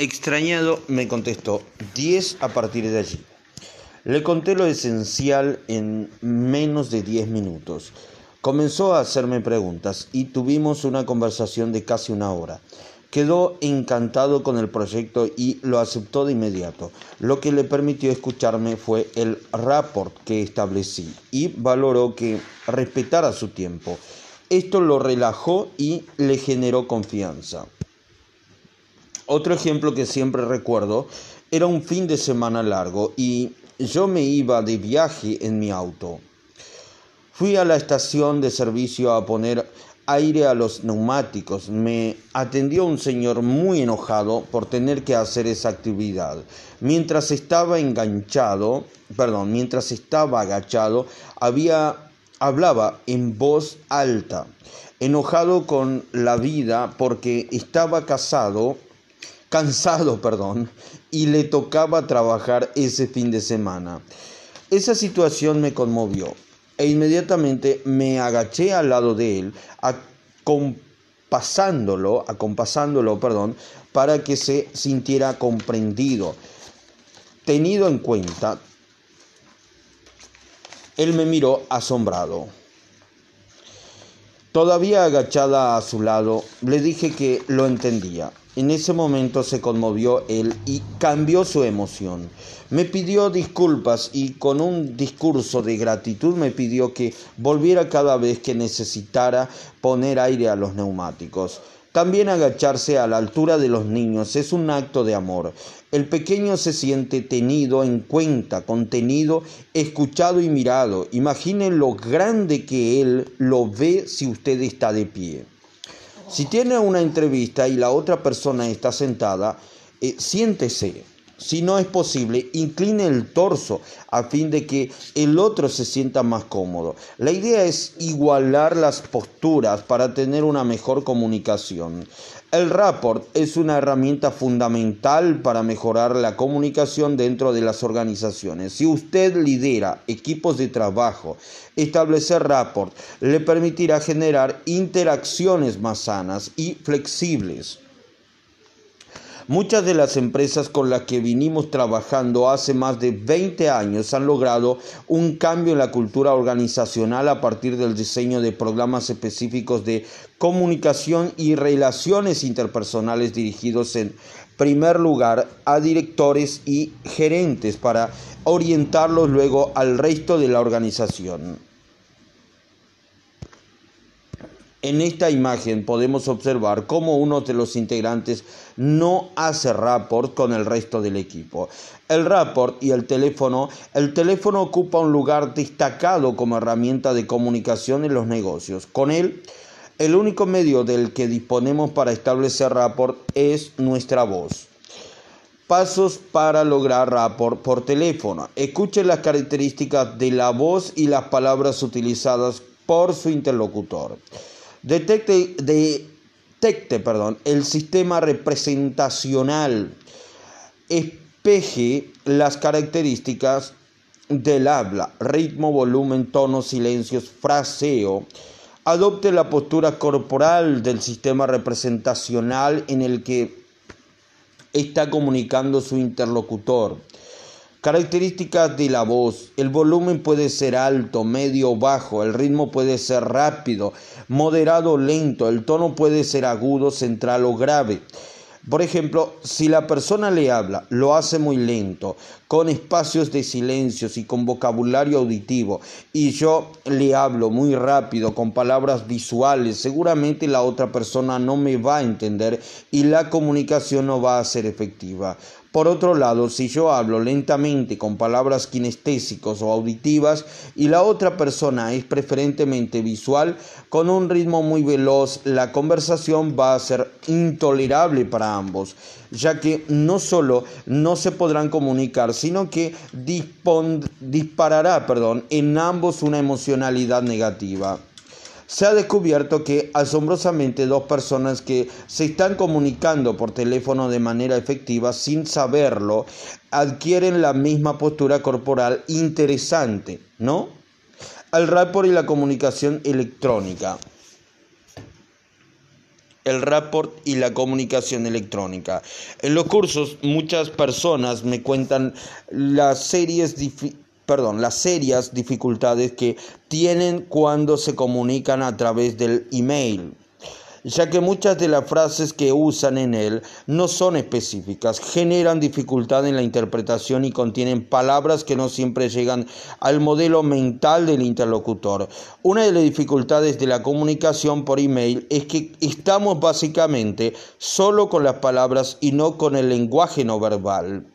Extrañado me contestó 10 a partir de allí. Le conté lo esencial en menos de 10 minutos. Comenzó a hacerme preguntas y tuvimos una conversación de casi una hora. Quedó encantado con el proyecto y lo aceptó de inmediato. Lo que le permitió escucharme fue el rapport que establecí y valoró que respetara su tiempo. Esto lo relajó y le generó confianza. Otro ejemplo que siempre recuerdo era un fin de semana largo y yo me iba de viaje en mi auto. Fui a la estación de servicio a poner aire a los neumáticos. Me atendió un señor muy enojado por tener que hacer esa actividad. Mientras estaba enganchado, perdón, mientras estaba agachado, había hablaba en voz alta, enojado con la vida porque estaba casado cansado, perdón, y le tocaba trabajar ese fin de semana. Esa situación me conmovió e inmediatamente me agaché al lado de él, acompasándolo, acompasándolo, perdón, para que se sintiera comprendido. Tenido en cuenta, él me miró asombrado. Todavía agachada a su lado, le dije que lo entendía. En ese momento se conmovió él y cambió su emoción. Me pidió disculpas y con un discurso de gratitud me pidió que volviera cada vez que necesitara poner aire a los neumáticos. También agacharse a la altura de los niños es un acto de amor. El pequeño se siente tenido en cuenta, contenido, escuchado y mirado. Imaginen lo grande que él lo ve si usted está de pie. Si tiene una entrevista y la otra persona está sentada, eh, siéntese. Si no es posible, incline el torso a fin de que el otro se sienta más cómodo. La idea es igualar las posturas para tener una mejor comunicación. El rapport es una herramienta fundamental para mejorar la comunicación dentro de las organizaciones. Si usted lidera equipos de trabajo, establecer rapport le permitirá generar interacciones más sanas y flexibles. Muchas de las empresas con las que vinimos trabajando hace más de 20 años han logrado un cambio en la cultura organizacional a partir del diseño de programas específicos de comunicación y relaciones interpersonales dirigidos en primer lugar a directores y gerentes para orientarlos luego al resto de la organización. En esta imagen podemos observar cómo uno de los integrantes no hace rapport con el resto del equipo. El rapport y el teléfono, el teléfono ocupa un lugar destacado como herramienta de comunicación en los negocios. Con él, el único medio del que disponemos para establecer rapport es nuestra voz. Pasos para lograr rapport por teléfono. Escuche las características de la voz y las palabras utilizadas por su interlocutor. Detecte, detecte perdón, el sistema representacional. Espeje las características del habla, ritmo, volumen, tono, silencios, fraseo. Adopte la postura corporal del sistema representacional en el que está comunicando su interlocutor. Características de la voz. El volumen puede ser alto, medio bajo. El ritmo puede ser rápido, moderado lento. El tono puede ser agudo, central o grave. Por ejemplo, si la persona le habla, lo hace muy lento, con espacios de silencios y con vocabulario auditivo, y yo le hablo muy rápido, con palabras visuales, seguramente la otra persona no me va a entender y la comunicación no va a ser efectiva. Por otro lado, si yo hablo lentamente con palabras kinestésicos o auditivas y la otra persona es preferentemente visual, con un ritmo muy veloz, la conversación va a ser intolerable para ambos, ya que no solo no se podrán comunicar, sino que disparará perdón, en ambos una emocionalidad negativa se ha descubierto que asombrosamente dos personas que se están comunicando por teléfono de manera efectiva sin saberlo adquieren la misma postura corporal interesante, ¿no? El rapport y la comunicación electrónica. el rapport y la comunicación electrónica. En los cursos muchas personas me cuentan las series perdón, las serias dificultades que tienen cuando se comunican a través del email ya que muchas de las frases que usan en él no son específicas, generan dificultad en la interpretación y contienen palabras que no siempre llegan al modelo mental del interlocutor. Una de las dificultades de la comunicación por email es que estamos básicamente solo con las palabras y no con el lenguaje no verbal.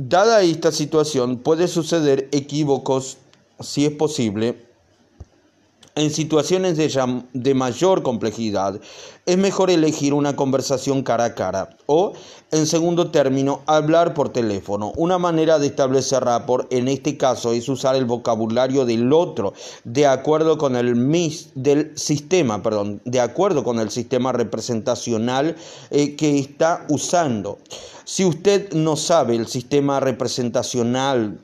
Dada esta situación, puede suceder equívocos, si es posible, en situaciones de, mayor complejidad, es mejor elegir una conversación cara a cara o, en segundo término, hablar por teléfono. Una manera de establecer rapport en este caso es usar el vocabulario del otro de acuerdo con el mis del sistema, perdón, de acuerdo con el sistema representacional eh, que está usando. Si usted no sabe el sistema representacional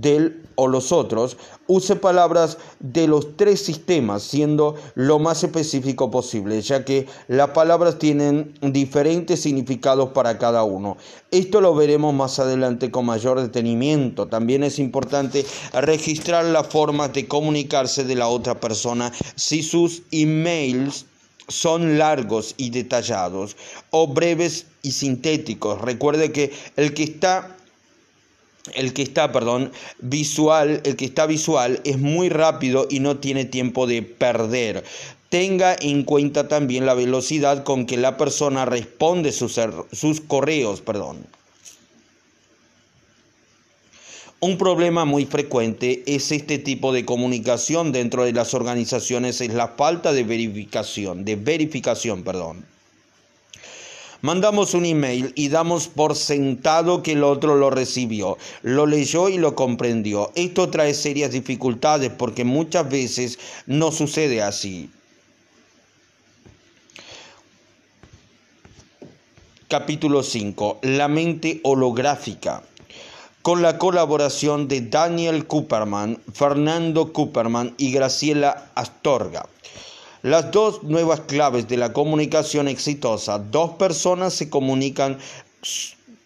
del o los otros, use palabras de los tres sistemas, siendo lo más específico posible, ya que las palabras tienen diferentes significados para cada uno. Esto lo veremos más adelante con mayor detenimiento. También es importante registrar la forma de comunicarse de la otra persona si sus emails son largos y detallados o breves y sintéticos. Recuerde que el que está el que está, perdón, visual, el que está visual es muy rápido y no tiene tiempo de perder. Tenga en cuenta también la velocidad con que la persona responde sus, sus correos, perdón. Un problema muy frecuente es este tipo de comunicación dentro de las organizaciones es la falta de verificación, de verificación, perdón. Mandamos un email y damos por sentado que el otro lo recibió, lo leyó y lo comprendió. Esto trae serias dificultades porque muchas veces no sucede así. Capítulo 5. La mente holográfica con la colaboración de Daniel Cooperman, Fernando Cooperman y Graciela Astorga. Las dos nuevas claves de la comunicación exitosa, dos personas se comunican,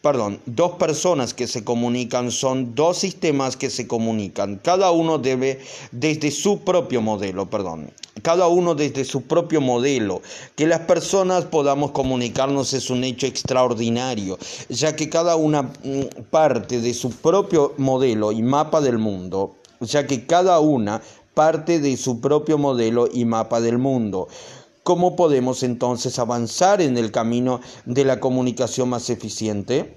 perdón, dos personas que se comunican son dos sistemas que se comunican. Cada uno debe desde su propio modelo, perdón. Cada uno desde su propio modelo. Que las personas podamos comunicarnos es un hecho extraordinario, ya que cada una mm, parte de su propio modelo y mapa del mundo, ya que cada una parte de su propio modelo y mapa del mundo. ¿Cómo podemos entonces avanzar en el camino de la comunicación más eficiente?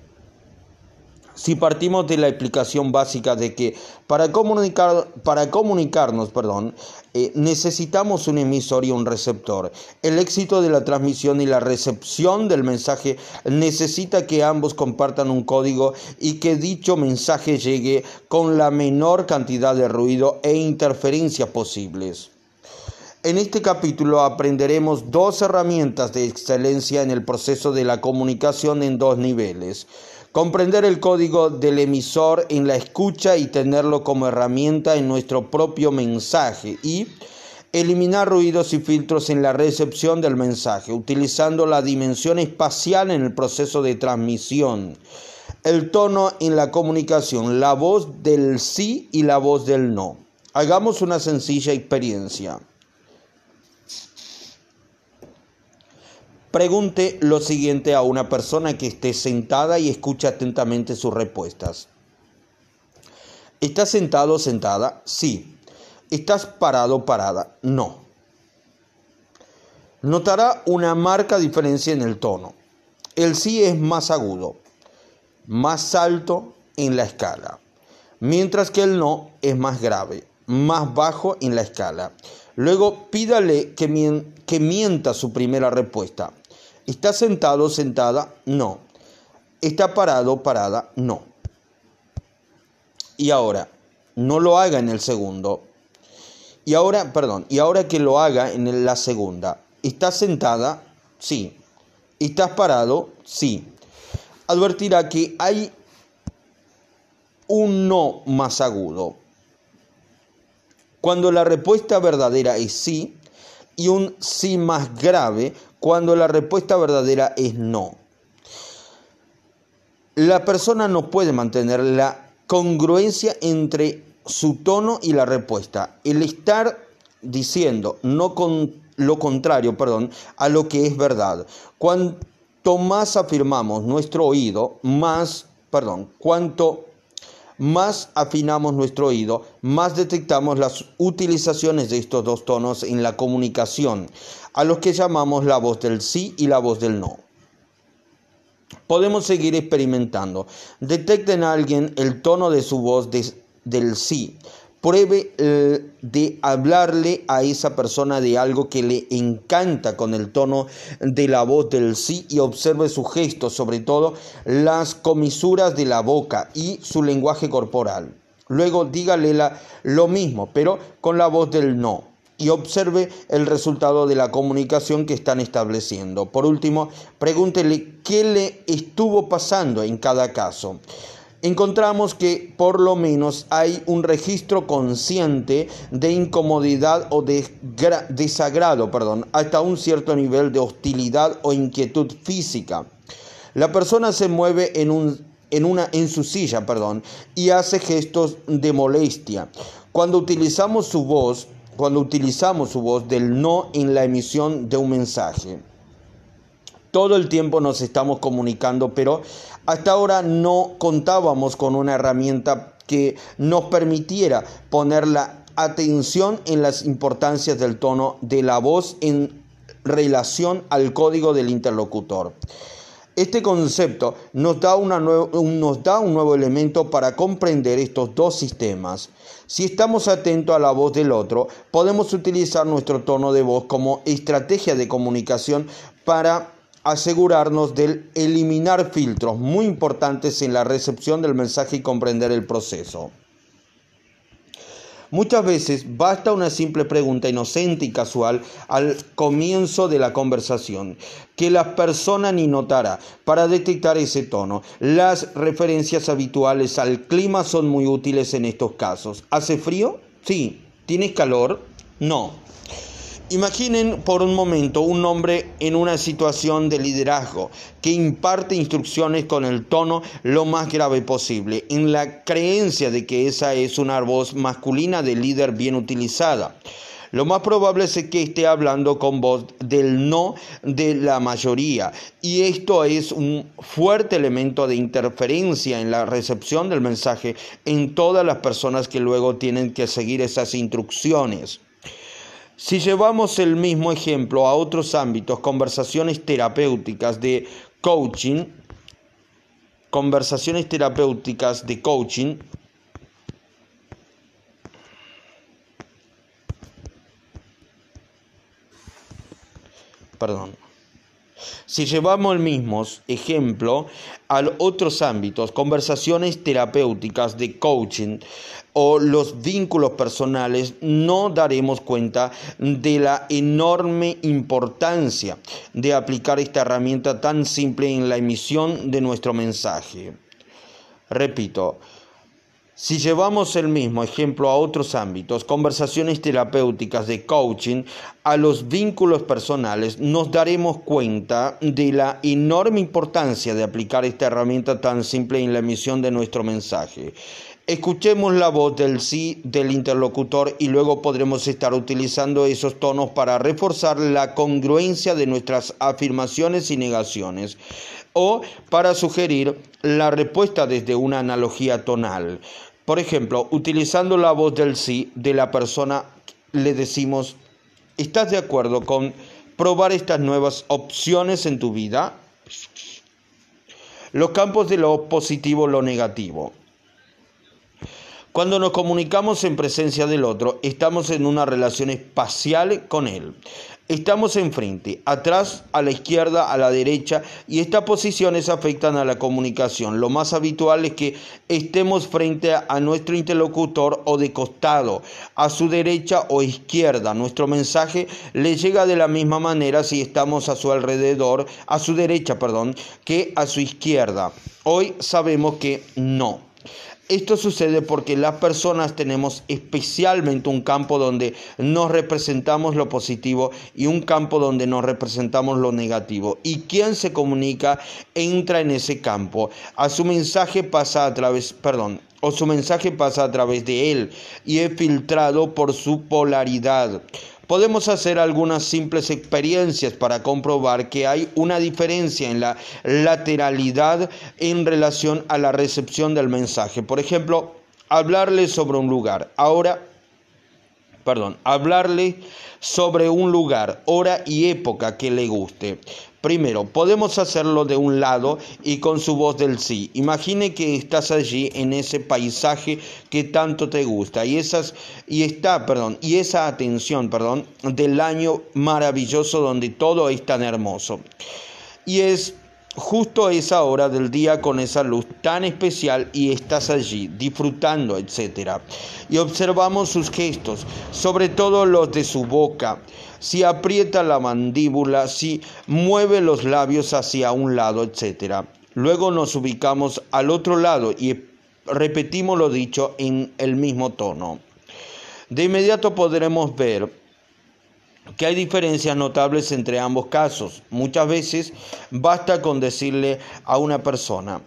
Si partimos de la explicación básica de que para, comunicar, para comunicarnos perdón, eh, necesitamos un emisor y un receptor, el éxito de la transmisión y la recepción del mensaje necesita que ambos compartan un código y que dicho mensaje llegue con la menor cantidad de ruido e interferencias posibles. En este capítulo aprenderemos dos herramientas de excelencia en el proceso de la comunicación en dos niveles. Comprender el código del emisor en la escucha y tenerlo como herramienta en nuestro propio mensaje y eliminar ruidos y filtros en la recepción del mensaje, utilizando la dimensión espacial en el proceso de transmisión, el tono en la comunicación, la voz del sí y la voz del no. Hagamos una sencilla experiencia. Pregunte lo siguiente a una persona que esté sentada y escuche atentamente sus respuestas. ¿Estás sentado o sentada? Sí. ¿Estás parado o parada? No. Notará una marca diferencia en el tono. El sí es más agudo, más alto en la escala, mientras que el no es más grave, más bajo en la escala. Luego pídale que, mienta su primera respuesta. ¿Está sentado, sentada? No. ¿Está parado, parada? No. Y ahora, no lo haga en el segundo. Y ahora, perdón, y ahora que lo haga en la segunda. ¿Estás sentada? Sí. ¿Estás parado? Sí. Advertirá que hay un no más agudo. Cuando la respuesta verdadera es sí, y un sí más grave cuando la respuesta verdadera es no. La persona no puede mantener la congruencia entre su tono y la respuesta. El estar diciendo no con lo contrario, perdón, a lo que es verdad. Cuanto más afirmamos nuestro oído, más, perdón, cuanto más afinamos nuestro oído, más detectamos las utilizaciones de estos dos tonos en la comunicación, a los que llamamos la voz del sí y la voz del no. Podemos seguir experimentando. Detecten a alguien el tono de su voz del sí. Pruebe eh, de hablarle a esa persona de algo que le encanta con el tono de la voz del sí y observe sus gestos, sobre todo las comisuras de la boca y su lenguaje corporal. Luego dígale lo mismo, pero con la voz del no y observe el resultado de la comunicación que están estableciendo. Por último, pregúntele qué le estuvo pasando en cada caso. Encontramos que por lo menos hay un registro consciente de incomodidad o de desagrado, perdón, hasta un cierto nivel de hostilidad o inquietud física. La persona se mueve en, un, en, una, su silla perdón, y hace gestos de molestia. Cuando utilizamos su voz, cuando utilizamos su voz del no en la emisión de un mensaje. Todo el tiempo nos estamos comunicando, pero hasta ahora no contábamos con una herramienta que nos permitiera poner la atención en las importancias del tono de la voz en relación al código del interlocutor. Este concepto nos da, nos da, un nuevo elemento para comprender estos dos sistemas. Si estamos atentos a la voz del otro, podemos utilizar nuestro tono de voz como estrategia de comunicación para asegurarnos de eliminar filtros muy importantes en la recepción del mensaje y comprender el proceso. Muchas veces basta una simple pregunta inocente y casual al comienzo de la conversación, que la persona ni notará para detectar ese tono. Las referencias habituales al clima son muy útiles en estos casos. ¿Hace frío? Sí. ¿Tienes calor? No. Imaginen por un momento un hombre en una situación de liderazgo que imparte instrucciones con el tono lo más grave posible, en la creencia de que esa es una voz masculina de líder bien utilizada. Lo más probable es que esté hablando con voz del no de la mayoría y esto es un fuerte elemento de interferencia en la recepción del mensaje en todas las personas que luego tienen que seguir esas instrucciones. Si llevamos el mismo ejemplo a otros ámbitos, conversaciones terapéuticas de coaching, conversaciones terapéuticas de coaching, perdón. Si llevamos el mismo ejemplo a otros ámbitos, conversaciones terapéuticas de coaching o los vínculos personales, no daremos cuenta de la enorme importancia de aplicar esta herramienta tan simple en la emisión de nuestro mensaje. Repito, si llevamos el mismo ejemplo a otros ámbitos, conversaciones terapéuticas de coaching, a los vínculos personales, nos daremos cuenta de la enorme importancia de aplicar esta herramienta tan simple en la emisión de nuestro mensaje. Escuchemos la voz del sí del interlocutor y luego podremos estar utilizando esos tonos para reforzar la congruencia de nuestras afirmaciones y negaciones o para sugerir la respuesta desde una analogía tonal. Por ejemplo, utilizando la voz del sí de la persona, le decimos, ¿estás de acuerdo con probar estas nuevas opciones en tu vida? Los campos de lo positivo, lo negativo. Cuando nos comunicamos en presencia del otro, estamos en una relación espacial con él. Estamos enfrente, atrás, a la izquierda, a la derecha y estas posiciones afectan a la comunicación. Lo más habitual es que estemos frente a nuestro interlocutor o de costado, a su derecha o izquierda. Nuestro mensaje le llega de la misma manera si estamos a su alrededor, a su derecha, perdón, que a su izquierda. Hoy sabemos que no. Esto sucede porque las personas tenemos especialmente un campo donde nos representamos lo positivo y un campo donde nos representamos lo negativo. Y quien se comunica entra en ese campo. A su mensaje pasa a través, perdón, o su mensaje pasa a través de él y es filtrado por su polaridad. Podemos hacer algunas simples experiencias para comprobar que hay una diferencia en la lateralidad en relación a la recepción del mensaje. Por ejemplo, hablarle sobre un lugar. Ahora, perdón, hablarle sobre un lugar, hora y época que le guste. Primero, podemos hacerlo de un lado y con su voz del sí. Imagine que estás allí en ese paisaje que tanto te gusta y esas y está, perdón, y esa atención, perdón, del año maravilloso donde todo es tan hermoso. Y es justo esa hora del día con esa luz tan especial y estás allí disfrutando, etc. Y observamos sus gestos, sobre todo los de su boca si aprieta la mandíbula, si mueve los labios hacia un lado, etc. Luego nos ubicamos al otro lado y repetimos lo dicho en el mismo tono. De inmediato podremos ver que hay diferencias notables entre ambos casos. Muchas veces basta con decirle a una persona,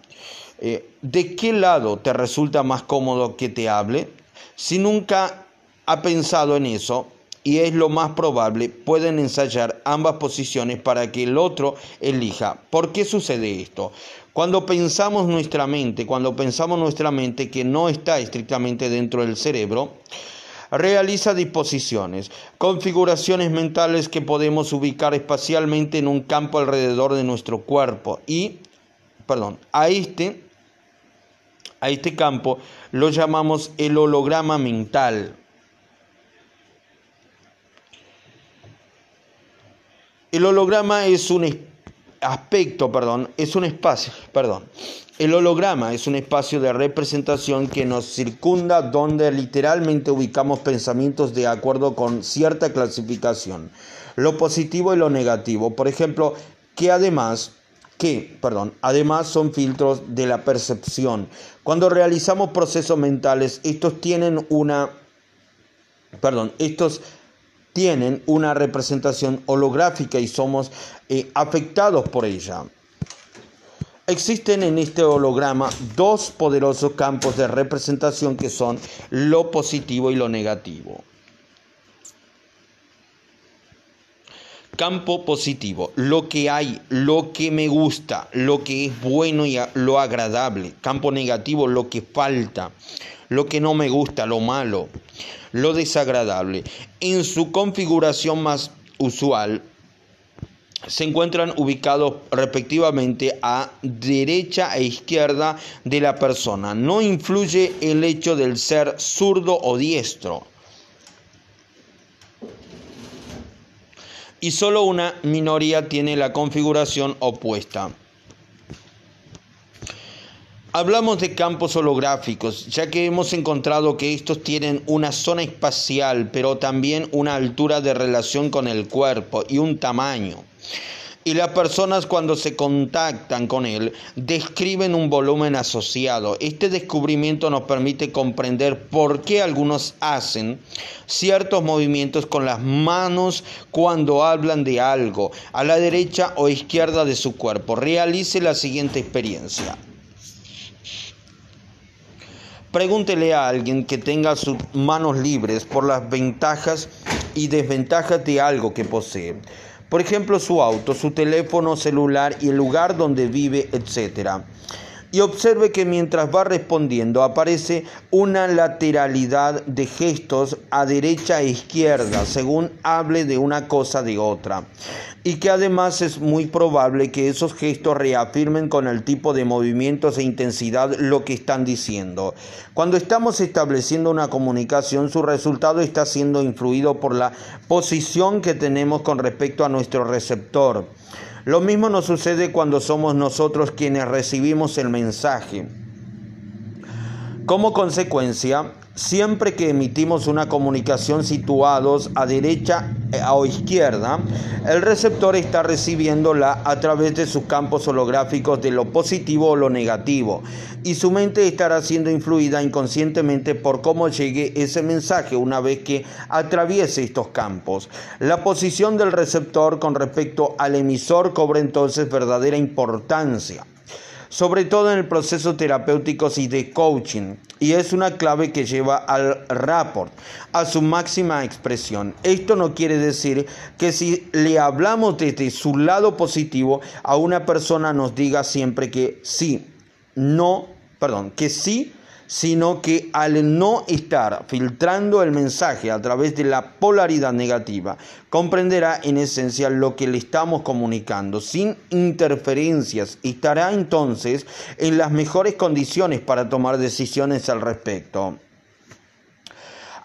eh, ¿de qué lado te resulta más cómodo que te hable? Si nunca ha pensado en eso, y es lo más probable, pueden ensayar ambas posiciones para que el otro elija. ¿Por qué sucede esto? Cuando pensamos nuestra mente, cuando pensamos nuestra mente que no está estrictamente dentro del cerebro, realiza disposiciones, configuraciones mentales que podemos ubicar espacialmente en un campo alrededor de nuestro cuerpo y, perdón, a este, a este campo lo llamamos el holograma mental. El holograma es un aspecto, perdón, es un espacio, perdón. El holograma es un espacio de representación que nos circunda donde literalmente ubicamos pensamientos de acuerdo con cierta clasificación, lo positivo y lo negativo. Por ejemplo, que además que, perdón, además son filtros de la percepción. Cuando realizamos procesos mentales, estos tienen una perdón, estos tienen una representación holográfica y somos eh, afectados por ella. Existen en este holograma dos poderosos campos de representación que son lo positivo y lo negativo. Campo positivo, lo que hay, lo que me gusta, lo que es bueno y lo agradable. Campo negativo, lo que falta, lo que no me gusta, lo malo lo desagradable. En su configuración más usual, se encuentran ubicados respectivamente a derecha e izquierda de la persona. No influye el hecho del ser zurdo o diestro. Y solo una minoría tiene la configuración opuesta. Hablamos de campos holográficos, ya que hemos encontrado que estos tienen una zona espacial, pero también una altura de relación con el cuerpo y un tamaño y las personas cuando se contactan con él describen un volumen asociado. Este descubrimiento nos permite comprender por qué algunos hacen ciertos movimientos con las manos cuando hablan de algo a la derecha o izquierda de su cuerpo. Realice la siguiente experiencia. Pregúntele a alguien que tenga sus manos libres por las ventajas y desventajas de algo que posee. Por ejemplo, su auto, su teléfono celular y el lugar donde vive, etc y observe que mientras va respondiendo aparece una lateralidad de gestos a derecha e izquierda según hable de una cosa de otra y que además es muy probable que esos gestos reafirmen con el tipo de movimientos e intensidad lo que están diciendo. Cuando estamos estableciendo una comunicación, su resultado está siendo influido por la posición que tenemos con respecto a nuestro receptor. Lo mismo nos sucede cuando somos nosotros quienes recibimos el mensaje. Como consecuencia, siempre que emitimos una comunicación situados a derecha eh, o izquierda, el receptor está recibiéndola a través de sus campos holográficos de lo positivo o lo negativo, y su mente estará siendo influida inconscientemente por cómo llegue ese mensaje una vez que atraviese estos campos. La posición del receptor con respecto al emisor cobra entonces verdadera importancia sobre todo en el proceso terapéutico y de coaching, y es una clave que lleva al rapport a su máxima expresión. Esto no quiere decir que si le hablamos desde su lado positivo a una persona nos diga siempre que sí, no, perdón, que sí sino que al no estar filtrando el mensaje a través de la polaridad negativa, comprenderá en esencia lo que le estamos comunicando sin interferencias estará entonces en las mejores condiciones para tomar decisiones al respecto.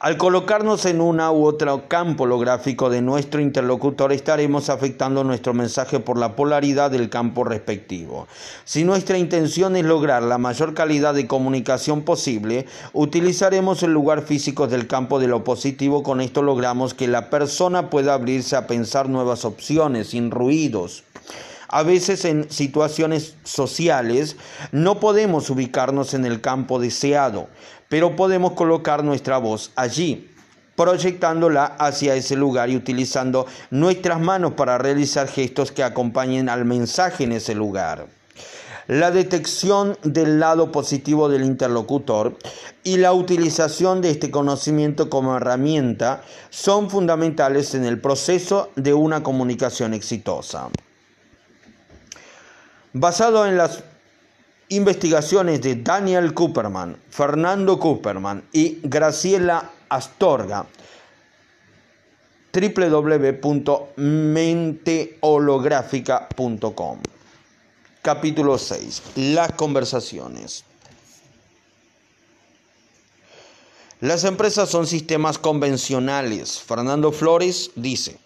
Al colocarnos en una u otro campo holográfico de nuestro interlocutor estaremos afectando nuestro mensaje por la polaridad del campo respectivo. Si nuestra intención es lograr la mayor calidad de comunicación posible, utilizaremos el lugar físico del campo de lo positivo. Con esto logramos que la persona pueda abrirse a pensar nuevas opciones sin ruidos. A veces en situaciones sociales no podemos ubicarnos en el campo deseado, pero podemos colocar nuestra voz allí, proyectándola hacia ese lugar y utilizando nuestras manos para realizar gestos que acompañen al mensaje en ese lugar. La detección del lado positivo del interlocutor y la utilización de este conocimiento como herramienta son fundamentales en el proceso de una comunicación exitosa. Basado en las investigaciones de Daniel Cooperman, Fernando Cooperman y Graciela Astorga, www.menteholográfica.com. Capítulo 6. Las conversaciones. Las empresas son sistemas convencionales. Fernando Flores dice,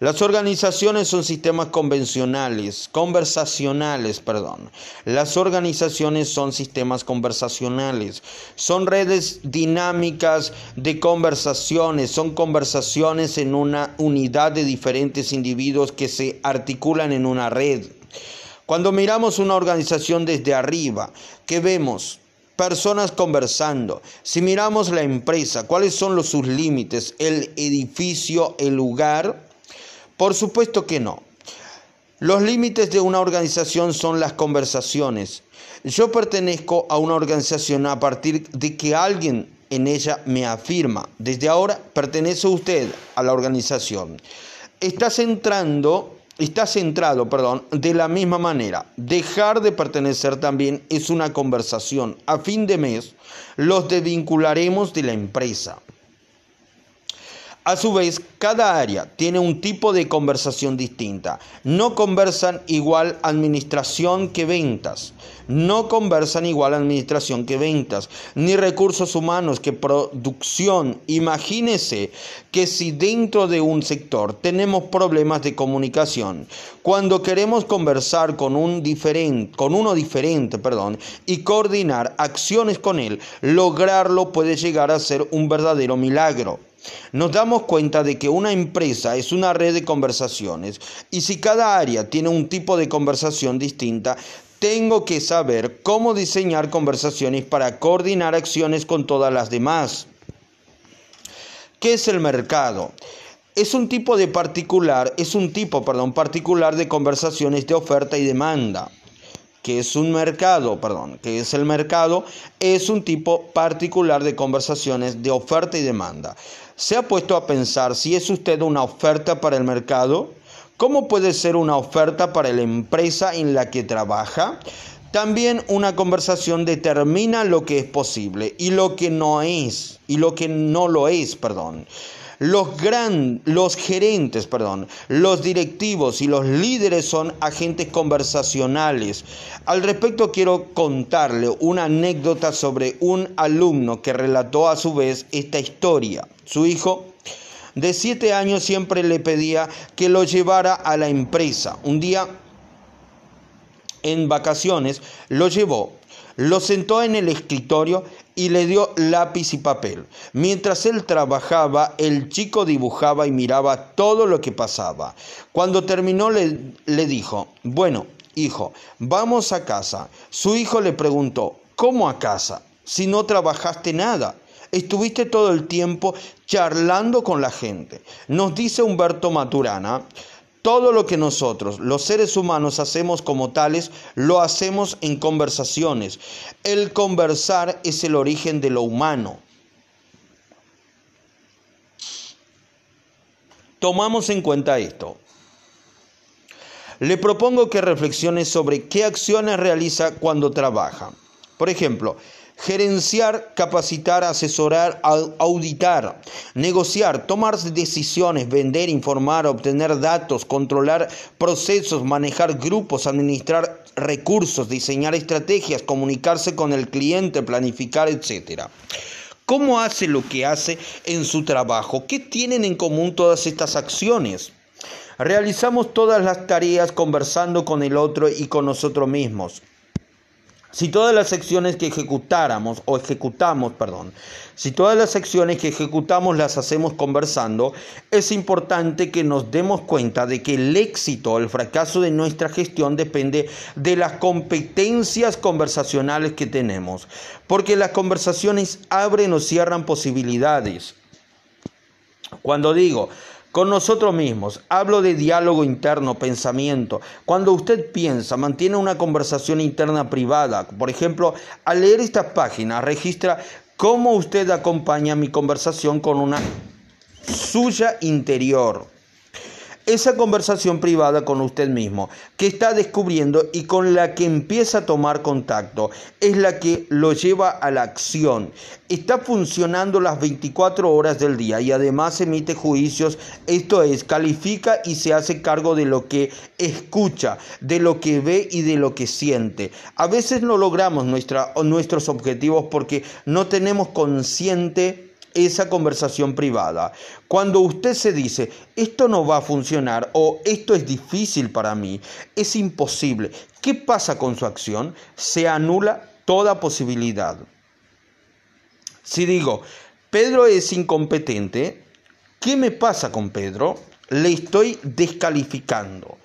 las organizaciones son sistemas convencionales, conversacionales, perdón. Las organizaciones son sistemas conversacionales, son redes dinámicas de conversaciones, son conversaciones en una unidad de diferentes individuos que se articulan en una red. Cuando miramos una organización desde arriba, ¿qué vemos? personas conversando. Si miramos la empresa, ¿cuáles son los, sus límites? El edificio, el lugar, por supuesto que no. Los límites de una organización son las conversaciones. Yo pertenezco a una organización a partir de que alguien en ella me afirma, desde ahora pertenece usted a la organización. Está centrado, perdón, de la misma manera. Dejar de pertenecer también es una conversación. A fin de mes los desvincularemos de la empresa. A su vez, cada área tiene un tipo de conversación distinta. No conversan igual administración que ventas. No conversan igual administración que ventas. Ni recursos humanos que producción. Imagínese que si dentro de un sector tenemos problemas de comunicación, cuando queremos conversar con, un diferente, con uno diferente perdón, y coordinar acciones con él, lograrlo puede llegar a ser un verdadero milagro. Nos damos cuenta de que una empresa es una red de conversaciones y si cada área tiene un tipo de conversación distinta, tengo que saber cómo diseñar conversaciones para coordinar acciones con todas las demás. ¿Qué es el mercado? Es un tipo de particular, es un tipo, perdón, particular de conversaciones de oferta y demanda que es un mercado, perdón, que es el mercado, es un tipo particular de conversaciones de oferta y demanda. ¿Se ha puesto a pensar si es usted una oferta para el mercado? ¿Cómo puede ser una oferta para la empresa en la que trabaja? También una conversación determina lo que es posible y lo que no es, y lo que no lo es, perdón. Los, gran, los gerentes, perdón, los directivos y los líderes son agentes conversacionales. Al respecto quiero contarle una anécdota sobre un alumno que relató a su vez esta historia. Su hijo de siete años siempre le pedía que lo llevara a la empresa. Un día en vacaciones lo llevó Lo sentó en el escritorio y le dio lápiz y papel. Mientras él trabajaba, el chico dibujaba y miraba todo lo que pasaba. Cuando terminó le, dijo, bueno, hijo, vamos a casa. Su hijo le preguntó, ¿cómo a casa? Si no trabajaste nada. Estuviste todo el tiempo charlando con la gente. Nos dice Humberto Maturana, todo lo que nosotros, los seres humanos, hacemos como tales, lo hacemos en conversaciones. El conversar es el origen de lo humano. Tomamos en cuenta esto. Le propongo que reflexione sobre qué acciones realiza cuando trabaja. Por ejemplo, gerenciar, capacitar, asesorar, auditar, negociar, tomar decisiones, vender, informar, obtener datos, controlar procesos, manejar grupos, administrar recursos, diseñar estrategias, comunicarse con el cliente, planificar, etc. ¿Cómo hace lo que hace en su trabajo? ¿Qué tienen en común todas estas acciones? Realizamos todas las tareas conversando con el otro y con nosotros mismos. Si todas las acciones que ejecutáramos o ejecutamos, perdón, si todas las acciones que ejecutamos las hacemos conversando, es importante que nos demos cuenta de que el éxito o el fracaso de nuestra gestión depende de las competencias conversacionales que tenemos, porque las conversaciones abren o cierran posibilidades. Cuando digo con nosotros mismos. Hablo de diálogo interno, pensamiento. Cuando usted piensa, mantiene una conversación interna privada. Por ejemplo, al leer esta página, registra cómo usted acompaña mi conversación con una suya interior esa conversación privada con usted mismo que está descubriendo y con la que empieza a tomar contacto es la que lo lleva a la acción. Está funcionando las 24 horas del día y además emite juicios, esto es, califica y se hace cargo de lo que escucha, de lo que ve y de lo que siente. A veces no logramos nuestros objetivos porque no tenemos consciente esa conversación privada. Cuando usted se dice, esto no va a funcionar o esto es difícil para mí, es imposible, ¿qué pasa con su acción? Se anula toda posibilidad. Si digo, Pedro es incompetente, ¿qué me pasa con Pedro? Le estoy descalificando.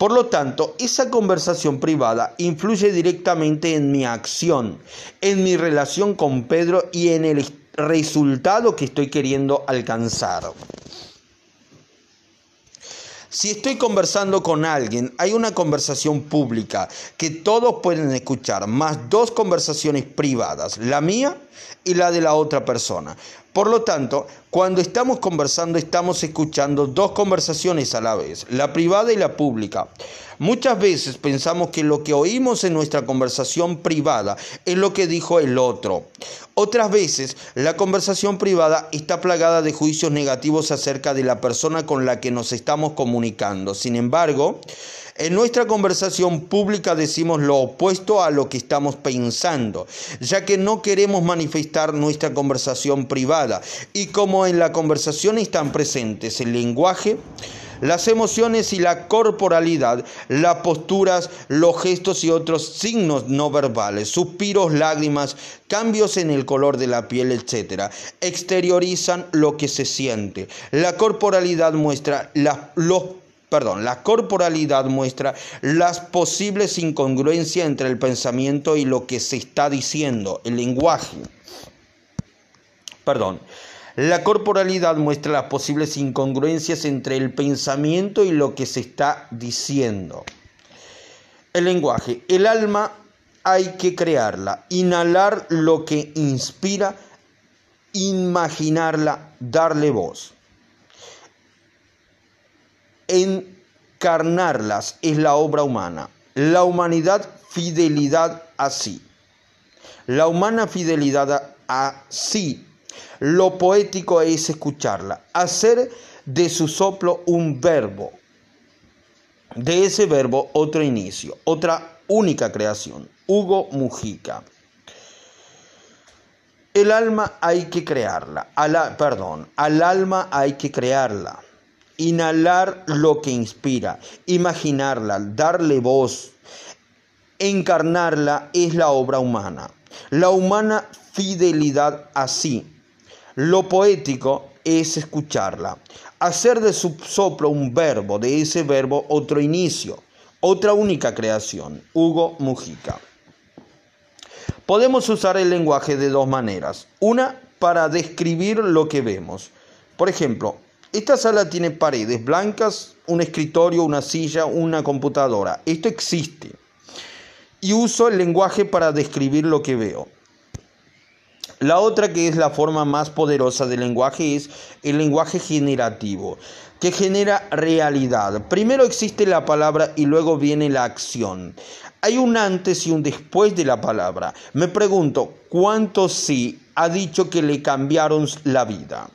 Por lo tanto, esa conversación privada influye directamente en mi acción, en mi relación con Pedro y en el resultado que estoy queriendo alcanzar. Si estoy conversando con alguien, hay una conversación pública que todos pueden escuchar, más dos conversaciones privadas, la mía y la de la otra persona. Por lo tanto, cuando estamos conversando estamos escuchando dos conversaciones a la vez, la privada y la pública. Muchas veces pensamos que lo que oímos en nuestra conversación privada es lo que dijo el otro. Otras veces la conversación privada está plagada de juicios negativos acerca de la persona con la que nos estamos comunicando. Sin embargo, en nuestra conversación pública decimos lo opuesto a lo que estamos pensando, ya que no queremos manifestar nuestra conversación privada. Y como en la conversación están presentes el lenguaje, las emociones y la corporalidad, las posturas, los gestos y otros signos no verbales, suspiros, lágrimas, cambios en el color de la piel, etc., exteriorizan lo que se siente. La corporalidad muestra los perdón, la corporalidad muestra las posibles incongruencias entre el pensamiento y lo que se está diciendo, el lenguaje. Perdón. La corporalidad muestra las posibles incongruencias entre el pensamiento y lo que se está diciendo. El lenguaje. El alma hay que crearla, inhalar lo que inspira, imaginarla, darle voz encarnarlas es la obra humana. La humanidad, fidelidad así. La humana fidelidad así. Lo poético es escucharla, hacer de su soplo un verbo. De ese verbo otro inicio, otra única creación. Hugo Mujica. El alma hay que crearla, perdón, al alma hay que crearla inhalar lo que inspira, imaginarla, darle voz, Encarnarla es la obra humana. La humana fidelidad así. Lo poético es escucharla. Hacer de su soplo un verbo, de ese verbo otro inicio, otra única creación. Hugo Mujica. Podemos usar el lenguaje de dos maneras. Una para describir lo que vemos. Por ejemplo, esta sala tiene paredes blancas, un escritorio, una silla, una computadora. Esto existe. Y uso el lenguaje para describir lo que veo. La otra que es la forma más poderosa del lenguaje es el lenguaje generativo, que genera realidad. Primero existe la palabra y luego viene la acción. Hay un antes y un después de la palabra. Me pregunto, ¿cuántos sí ha dicho que le cambiaron la vida?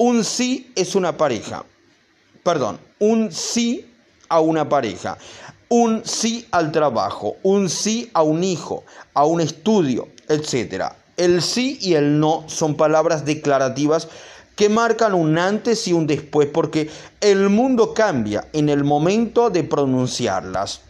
Un sí es una pareja. Perdón, un sí a una pareja. Un sí al trabajo, un sí a un hijo, a un estudio, etc. El sí y el no son palabras declarativas que marcan un antes y un después porque el mundo cambia en el momento de pronunciarlas.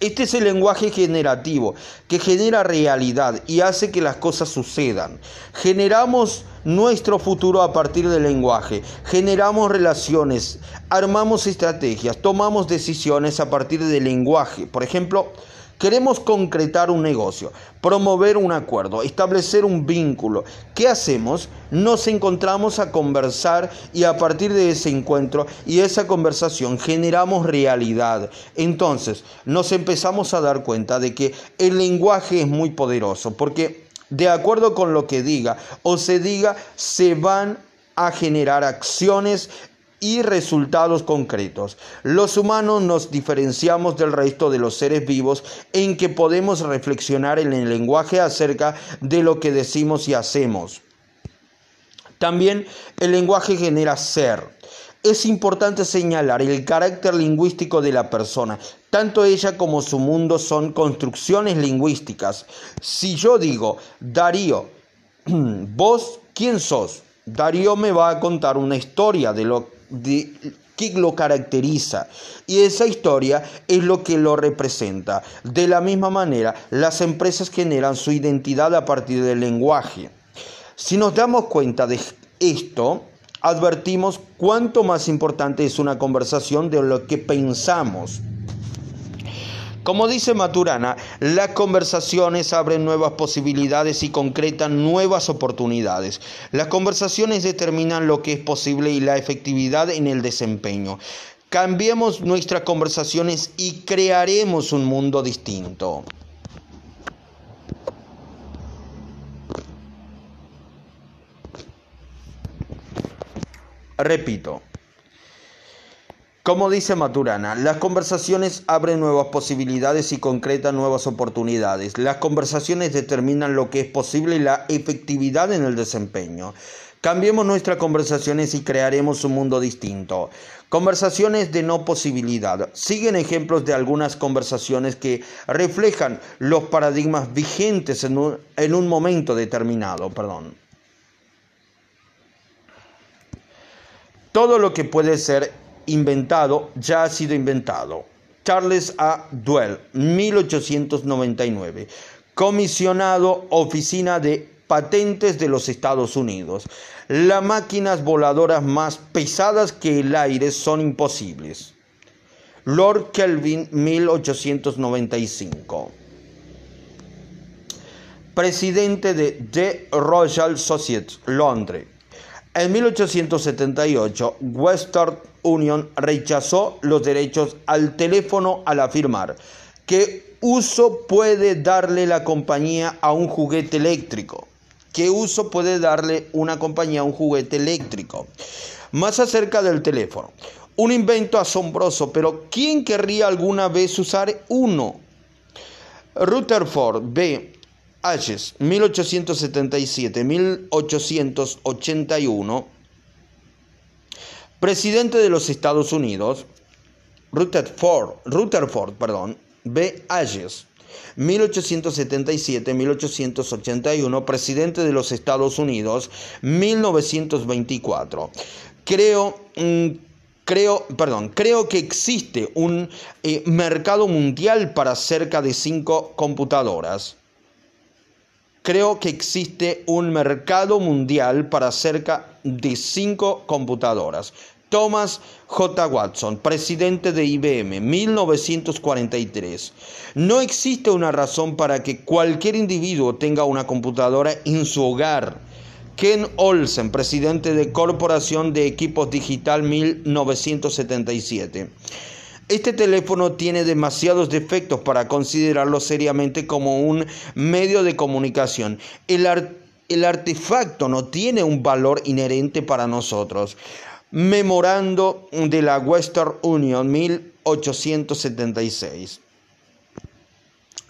Este es el lenguaje generativo que genera realidad y hace que las cosas sucedan. Generamos nuestro futuro a partir del lenguaje, generamos relaciones, armamos estrategias, tomamos decisiones a partir del lenguaje. Por ejemplo, Queremos concretar un negocio, promover un acuerdo, establecer un vínculo. ¿Qué hacemos? Nos encontramos a conversar y a partir de ese encuentro y esa conversación generamos realidad. Entonces nos empezamos a dar cuenta de que el lenguaje es muy poderoso porque de acuerdo con lo que diga o se diga, se van a generar acciones y resultados concretos. Los humanos nos diferenciamos del resto de los seres vivos en que podemos reflexionar en el lenguaje acerca de lo que decimos y hacemos. También el lenguaje genera ser. Es importante señalar el carácter lingüístico de la persona. Tanto ella como su mundo son construcciones lingüísticas. Si yo digo, Darío, vos, ¿quién sos? Darío me va a contar una historia de lo de qué lo caracteriza. Y esa historia es lo que lo representa. De la misma manera, las empresas generan su identidad a partir del lenguaje. Si nos damos cuenta de esto, advertimos cuánto más importante es una conversación de lo que pensamos. Como dice Maturana, las conversaciones abren nuevas posibilidades y concretan nuevas oportunidades. Las conversaciones determinan lo que es posible y la efectividad en el desempeño. Cambiemos nuestras conversaciones y crearemos un mundo distinto. Repito, como dice Maturana, las conversaciones abren nuevas posibilidades y concretan nuevas oportunidades. Las conversaciones determinan lo que es posible y la efectividad en el desempeño. Cambiemos nuestras conversaciones y crearemos un mundo distinto. Conversaciones de no posibilidad. Siguen ejemplos de algunas conversaciones que reflejan los paradigmas vigentes en un, en un momento determinado. Perdón. Todo lo que puede ser inventado ya ha sido inventado. Charles A. Duell, 1899. Comisionado Oficina de Patentes de los Estados Unidos. Las máquinas voladoras más pesadas que el aire son imposibles. Lord Kelvin, 1895. Presidente de The Royal Society, Londres. En 1878, Western Union rechazó los derechos al teléfono al afirmar que uso puede darle la compañía a un juguete eléctrico. ¿Qué uso puede darle una compañía a un juguete eléctrico? Más acerca del teléfono. Un invento asombroso, pero ¿quién querría alguna vez usar uno? Rutherford B. Ashes, 1877-1881 presidente de los Estados Unidos, Rutherford, Rutherford perdón, B. Hayes, 1877-1881, presidente de los Estados Unidos, 1924. Creo mm, Creo, perdón, creo que existe un eh, mercado mundial para cerca de cinco computadoras. Creo que existe un mercado mundial para cerca de cinco computadoras. Thomas J. Watson, presidente de IBM, 1943. No existe una razón para que cualquier individuo tenga una computadora en su hogar. Ken Olsen, presidente de Corporación de Equipos Digital 1977. Este teléfono tiene demasiados defectos para considerarlo seriamente como un medio de comunicación. El, artefacto no tiene un valor inherente para nosotros. Memorando de la Western Union 1876.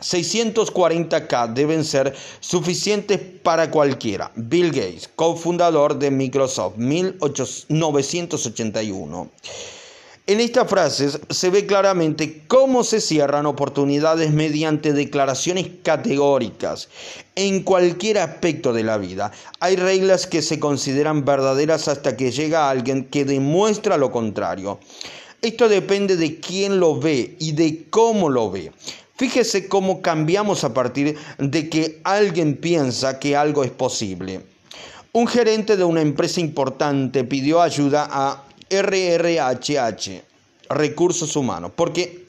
640K deben ser suficientes para cualquiera. Bill Gates, cofundador de Microsoft, 1981. En estas frases se ve claramente cómo se cierran oportunidades mediante declaraciones categóricas en cualquier aspecto de la vida. Hay reglas que se consideran verdaderas hasta que llega alguien que demuestra lo contrario. Esto depende de quién lo ve y de cómo lo ve. Fíjese cómo cambiamos a partir de que alguien piensa que algo es posible. Un gerente de una empresa importante pidió ayuda a RRHH, Recursos Humanos, porque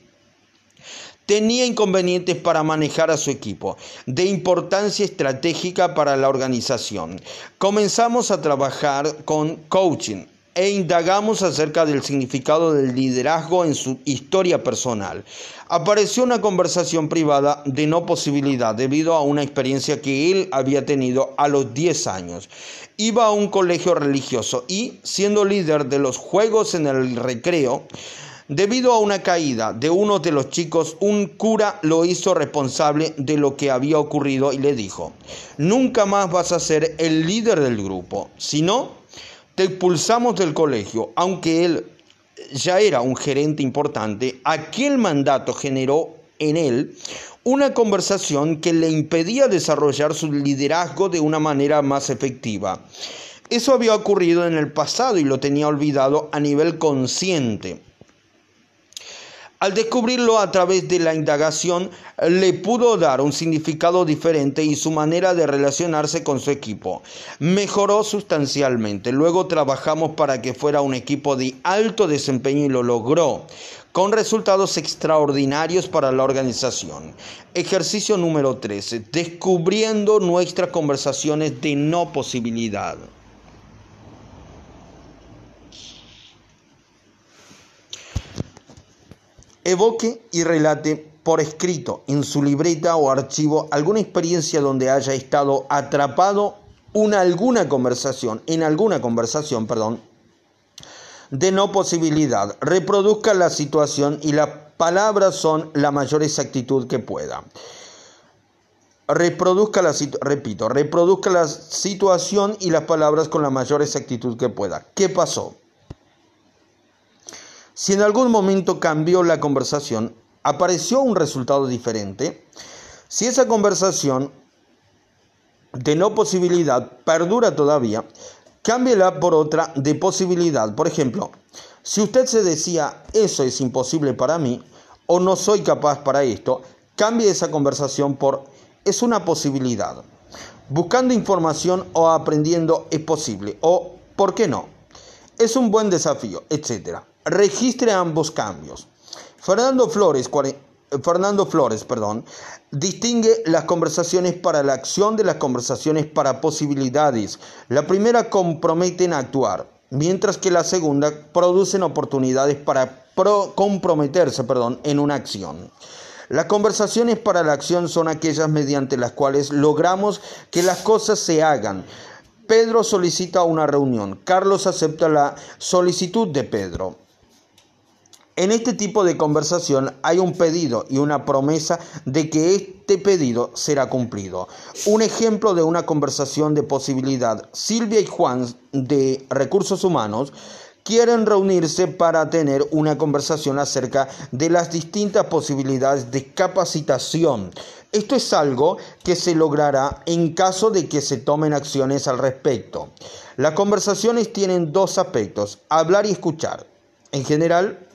tenía inconvenientes para manejar a su equipo, de importancia estratégica para la organización. Comenzamos a trabajar con coaching e indagamos acerca del significado del liderazgo en su historia personal. Apareció una conversación privada de no posibilidad debido a una experiencia que él había tenido a los 10 años. Iba a un colegio religioso y, siendo líder de los juegos en el recreo, Debido a una caída de uno de los chicos, un cura lo hizo responsable de lo que había ocurrido y le dijo, nunca más vas a ser el líder del grupo, si no, te expulsamos del colegio, aunque él ya era un gerente importante, aquel mandato generó en él una conversación que le impedía desarrollar su liderazgo de una manera más efectiva. Eso había ocurrido en el pasado y lo tenía olvidado a nivel consciente. Al descubrirlo a través de la indagación, le pudo dar un significado diferente y su manera de relacionarse con su equipo mejoró sustancialmente. Luego trabajamos para que fuera un equipo de alto desempeño y lo logró, con resultados extraordinarios para la organización. Ejercicio número 13. Descubriendo nuestras conversaciones de no posibilidad. Evoque y relate por escrito en su libreta o archivo alguna experiencia donde haya estado atrapado una alguna conversación, en alguna conversación, perdón, de no posibilidad. Reproduzca la situación y las palabras son la mayor exactitud que pueda. Reproduzca la repito, reproduzca la situación y las palabras con la mayor exactitud que pueda. ¿Qué pasó? Si en algún momento cambió la conversación, apareció un resultado diferente, si esa conversación de no posibilidad perdura todavía, cámbiela por otra de posibilidad. Por ejemplo, si usted se decía eso es imposible para mí o no soy capaz para esto, cambie esa conversación por es una posibilidad. Buscando información o aprendiendo es posible o ¿por qué no? Es un buen desafío, etcétera registre ambos cambios. Fernando Flores, Fernando Flores perdón, distingue las conversaciones para la acción de las conversaciones para posibilidades. La primera comprometen a actuar, mientras que la segunda producen oportunidades para comprometerse perdón, en una acción. Las conversaciones para la acción son aquellas mediante las cuales logramos que las cosas se hagan. Pedro solicita una reunión. Carlos acepta la solicitud de Pedro. En este tipo de conversación hay un pedido y una promesa de que este pedido será cumplido. Un ejemplo de una conversación de posibilidad. Silvia y Juan de Recursos Humanos quieren reunirse para tener una conversación acerca de las distintas posibilidades de capacitación. Esto es algo que se logrará en caso de que se tomen acciones al respecto. Las conversaciones tienen dos aspectos, hablar y escuchar. En general,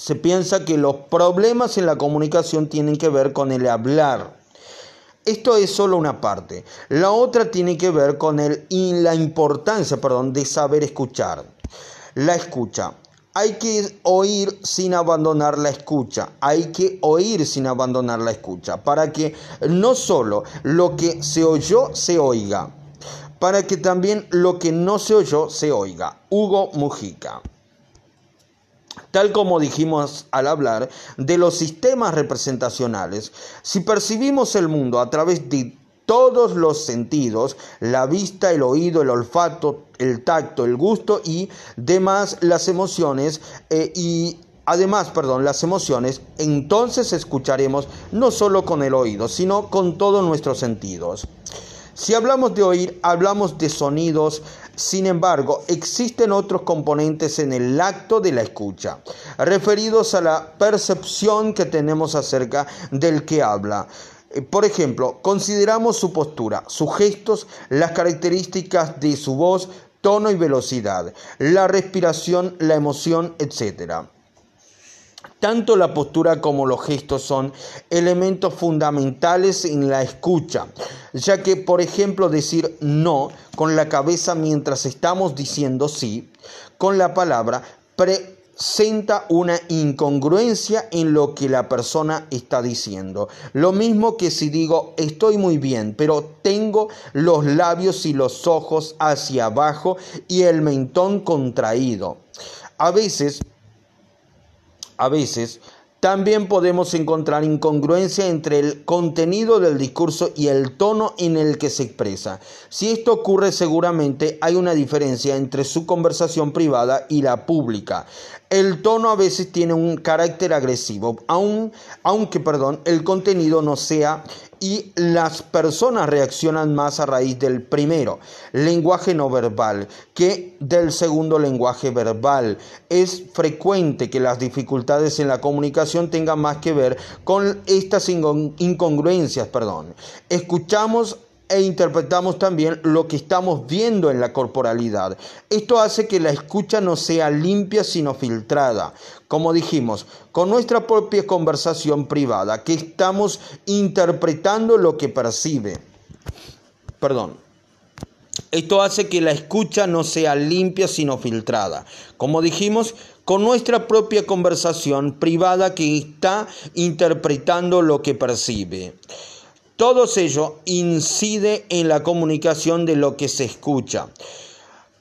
se piensa que los problemas en la comunicación tienen que ver con el hablar. Esto es solo una parte. La otra tiene que ver con el, la importancia perdón, de saber escuchar. La escucha. Hay que oír sin abandonar la escucha. Hay que oír sin abandonar la escucha. Para que no solo lo que se oyó se oiga. Para que también lo que no se oyó se oiga. Hugo Mujica. Tal como dijimos al hablar de los sistemas representacionales, si percibimos el mundo a través de todos los sentidos, la vista, el oído, el olfato, el tacto, el gusto y demás las emociones eh, y además, perdón, las emociones, entonces escucharemos no solo con el oído, sino con todos nuestros sentidos. Si hablamos de oír, hablamos de sonidos, sin embargo, existen otros componentes en el acto de la escucha, referidos a la percepción que tenemos acerca del que habla. Eh, por ejemplo, consideramos su postura, sus gestos, las características de su voz, tono y velocidad, la respiración, la emoción, etc. Tanto la postura como los gestos son elementos fundamentales en la escucha, ya que, por ejemplo, decir no con la cabeza mientras estamos diciendo sí, con la palabra, pre senta una incongruencia en lo que la persona está diciendo. Lo mismo que si digo estoy muy bien, pero tengo los labios y los ojos hacia abajo y el mentón contraído. A veces, a veces también podemos encontrar incongruencia entre el contenido del discurso y el tono en el que se expresa. Si esto ocurre seguramente hay una diferencia entre su conversación privada y la pública. El tono a veces tiene un carácter agresivo, aunque perdón, el contenido no sea y las personas reaccionan más a raíz del primero, lenguaje no verbal, que del segundo lenguaje verbal. Es frecuente que las dificultades en la comunicación tengan más que ver con estas incongruencias, perdón. Escuchamos e interpretamos también lo que estamos viendo en la corporalidad. Esto hace que la escucha no sea limpia sino filtrada. Como dijimos, con nuestra propia conversación privada, que estamos interpretando lo que percibe. Perdón. Esto hace que la escucha no sea limpia sino filtrada. Como dijimos, con nuestra propia conversación privada que está interpretando lo que percibe. Todo ello incide en la comunicación de lo que se escucha,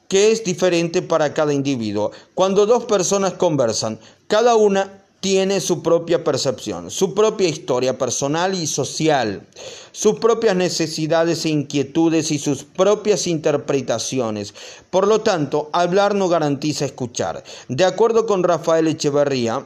que es diferente para cada individuo. Cuando dos personas conversan, cada una tiene su propia percepción, su propia historia personal y social, sus propias necesidades e inquietudes y sus propias interpretaciones. Por lo tanto, hablar no garantiza escuchar. De acuerdo con Rafael Echeverría,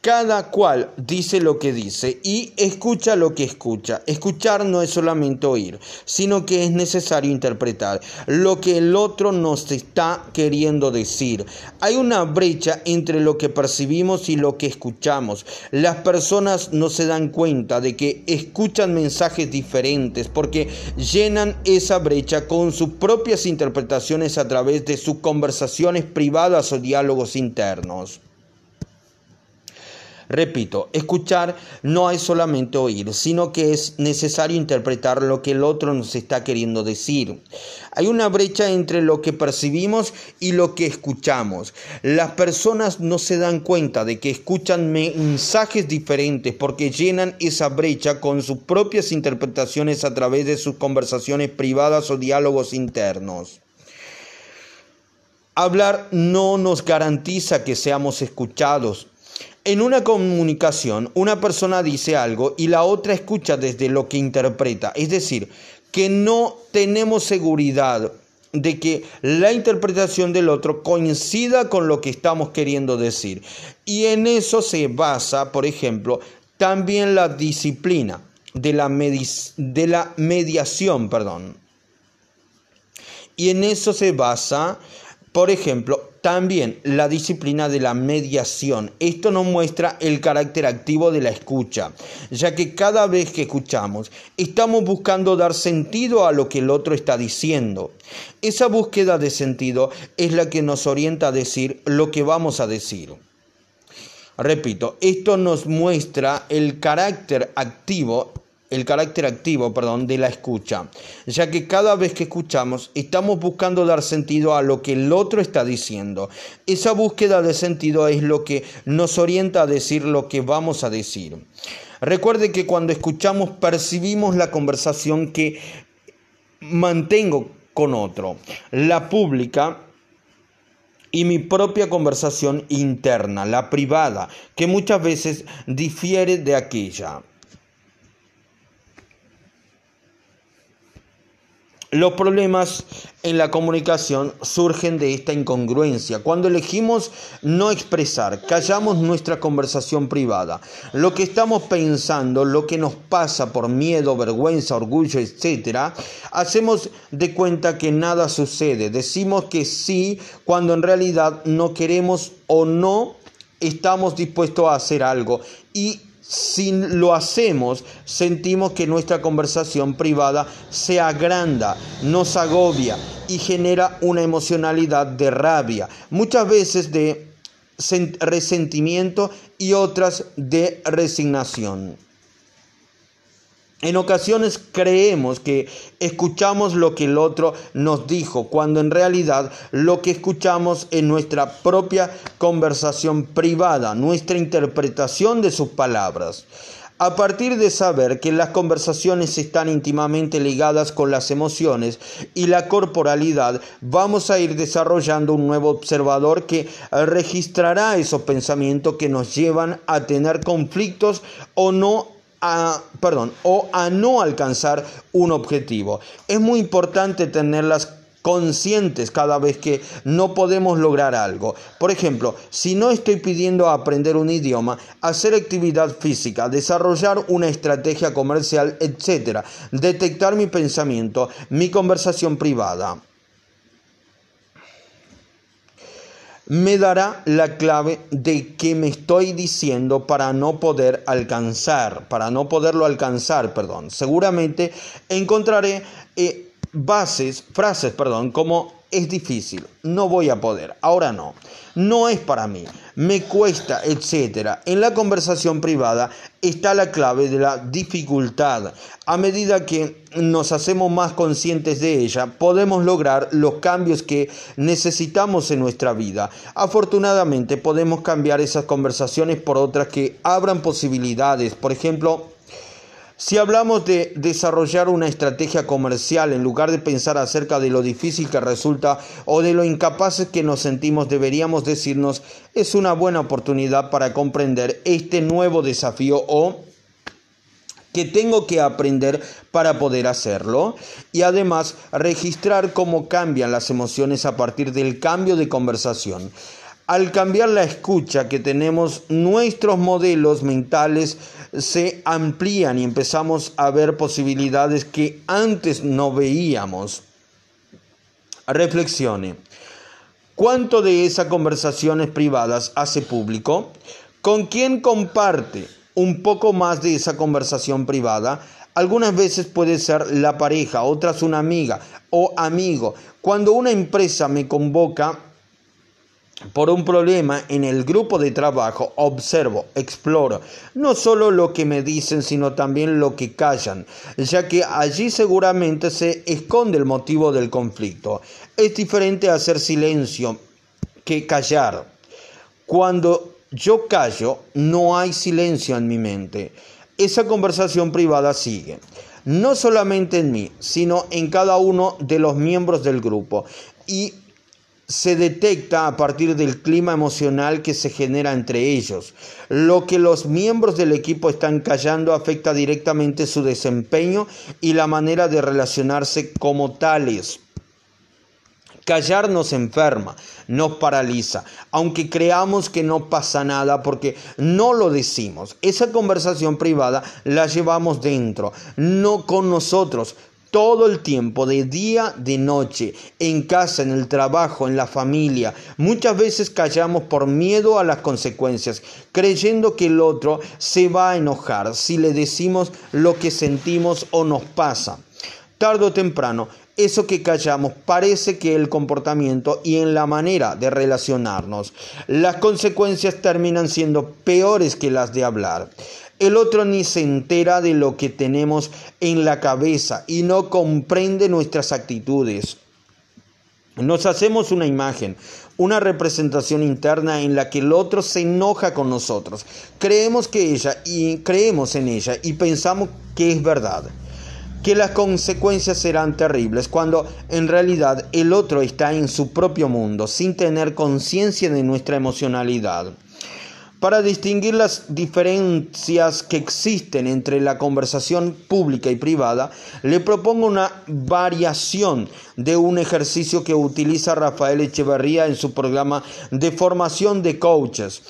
cada cual dice lo que dice y escucha lo que escucha. Escuchar no es solamente oír, sino que es necesario interpretar lo que el otro nos está queriendo decir. Hay una brecha entre lo que percibimos y lo que escuchamos. Las personas no se dan cuenta de que escuchan mensajes diferentes porque llenan esa brecha con sus propias interpretaciones a través de sus conversaciones privadas o diálogos internos. Repito, escuchar no es solamente oír, sino que es necesario interpretar lo que el otro nos está queriendo decir. Hay una brecha entre lo que percibimos y lo que escuchamos. Las personas no se dan cuenta de que escuchan mensajes diferentes porque llenan esa brecha con sus propias interpretaciones a través de sus conversaciones privadas o diálogos internos. Hablar no nos garantiza que seamos escuchados, en una comunicación, una persona dice algo y la otra escucha desde lo que interpreta. Es decir, que no tenemos seguridad de que la interpretación del otro coincida con lo que estamos queriendo decir. Y en eso se basa, por ejemplo, también la disciplina de la, mediación. Perdón. Y en eso se basa, por ejemplo, también la disciplina de la mediación. Esto nos muestra el carácter activo de la escucha, ya que cada vez que escuchamos estamos buscando dar sentido a lo que el otro está diciendo. Esa búsqueda de sentido es la que nos orienta a decir lo que vamos a decir. Repito, esto nos muestra el carácter activo el carácter activo, perdón, de la escucha, ya que cada vez que escuchamos estamos buscando dar sentido a lo que el otro está diciendo. Esa búsqueda de sentido es lo que nos orienta a decir lo que vamos a decir. Recuerde que cuando escuchamos percibimos la conversación que mantengo con otro, la pública y mi propia conversación interna, la privada, que muchas veces difiere de aquella. Los problemas en la comunicación surgen de esta incongruencia. Cuando elegimos no expresar, callamos nuestra conversación privada. Lo que estamos pensando, lo que nos pasa por miedo, vergüenza, orgullo, etc., hacemos de cuenta que nada sucede. Decimos que sí cuando en realidad no queremos o no estamos dispuestos a hacer algo. Y si lo hacemos, sentimos que nuestra conversación privada se agranda, nos agobia y genera una emocionalidad de rabia, muchas veces de resentimiento y otras de resignación. En ocasiones creemos que escuchamos lo que el otro nos dijo, cuando en realidad lo que escuchamos es nuestra propia conversación privada, nuestra interpretación de sus palabras. A partir de saber que las conversaciones están íntimamente ligadas con las emociones y la corporalidad, vamos a ir desarrollando un nuevo observador que registrará esos pensamientos que nos llevan a tener conflictos o no a, perdón, o a no alcanzar un objetivo. Es muy importante tenerlas conscientes cada vez que no podemos lograr algo. Por ejemplo, si no estoy pidiendo aprender un idioma, hacer actividad física, desarrollar una estrategia comercial, etc., detectar mi pensamiento, mi conversación privada. Me dará la clave de qué me estoy diciendo para no poder alcanzar, para no poderlo alcanzar, perdón. Seguramente encontraré eh, bases, frases, perdón, como es difícil, no voy a poder, ahora no, no es para mí, me cuesta, etc. En la conversación privada está la clave de la dificultad. A medida que nos hacemos más conscientes de ella, podemos lograr los cambios que necesitamos en nuestra vida. Afortunadamente podemos cambiar esas conversaciones por otras que abran posibilidades, por ejemplo, si hablamos de desarrollar una estrategia comercial en lugar de pensar acerca de lo difícil que resulta o de lo incapaces que nos sentimos, deberíamos decirnos es una buena oportunidad para comprender este nuevo desafío o que tengo que aprender para poder hacerlo y además registrar cómo cambian las emociones a partir del cambio de conversación. Al cambiar la escucha que tenemos, nuestros modelos mentales se amplían y empezamos a ver posibilidades que antes no veíamos. Reflexione. ¿Cuánto de esas conversaciones privadas hace público? ¿Con quién comparte un poco más de esa conversación privada? Algunas veces puede ser la pareja, otras una amiga o amigo. Cuando una empresa me convoca, por un problema en el grupo de trabajo, observo, exploro, no solo lo que me dicen, sino también lo que callan, ya que allí seguramente se esconde el motivo del conflicto. Es diferente hacer silencio que callar. Cuando yo callo, no hay silencio en mi mente. Esa conversación privada sigue no solamente en mí, sino en cada uno de los miembros del grupo. Y se detecta a partir del clima emocional que se genera entre ellos. Lo que los miembros del equipo están callando afecta directamente su desempeño y la manera de relacionarse como tales. Callar nos enferma, nos paraliza, aunque creamos que no pasa nada porque no lo decimos. Esa conversación privada la llevamos dentro, no con nosotros, todo el tiempo, de día, de noche, en casa, en el trabajo, en la familia. Muchas veces callamos por miedo a las consecuencias, creyendo que el otro se va a enojar si le decimos lo que sentimos o nos pasa. Tardo o temprano, eso que callamos parece que el comportamiento y en la manera de relacionarnos, las consecuencias terminan siendo peores que las de hablar. El otro ni se entera de lo que tenemos en la cabeza y no comprende nuestras actitudes. Nos hacemos una imagen, una representación interna en la que el otro se enoja con nosotros. Creemos que ella y creemos en ella y pensamos que es verdad, que las consecuencias serán terribles cuando en realidad el otro está en su propio mundo sin tener conciencia de nuestra emocionalidad. Para distinguir las diferencias que existen entre la conversación pública y privada, le propongo una variación de un ejercicio que utiliza Rafael Echeverría en su programa de formación de coaches.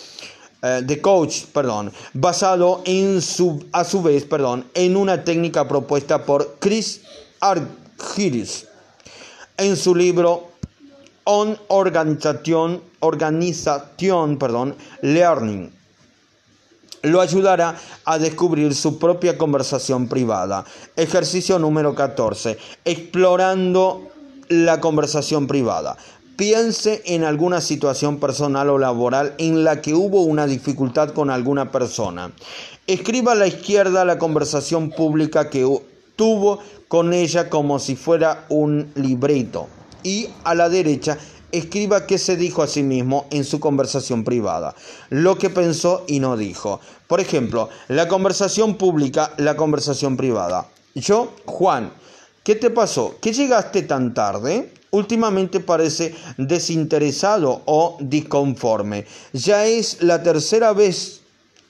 Eh, de coach, perdón, basado en su, a su vez, perdón, en una técnica propuesta por Chris Argyris en su libro on organización, organización perdón, learning. Lo ayudará a descubrir su propia conversación privada. Ejercicio número 14. Explorando la conversación privada. Piense en alguna situación personal o laboral en la que hubo una dificultad con alguna persona. Escriba a la izquierda la conversación pública que tuvo con ella como si fuera un libreto y a la derecha escriba qué se dijo a sí mismo en su conversación privada, lo que pensó y no dijo. Por ejemplo, la conversación pública, la conversación privada. Yo, Juan, ¿qué te pasó? ¿Qué llegaste tan tarde? Últimamente parece desinteresado o disconforme. Ya es la tercera vez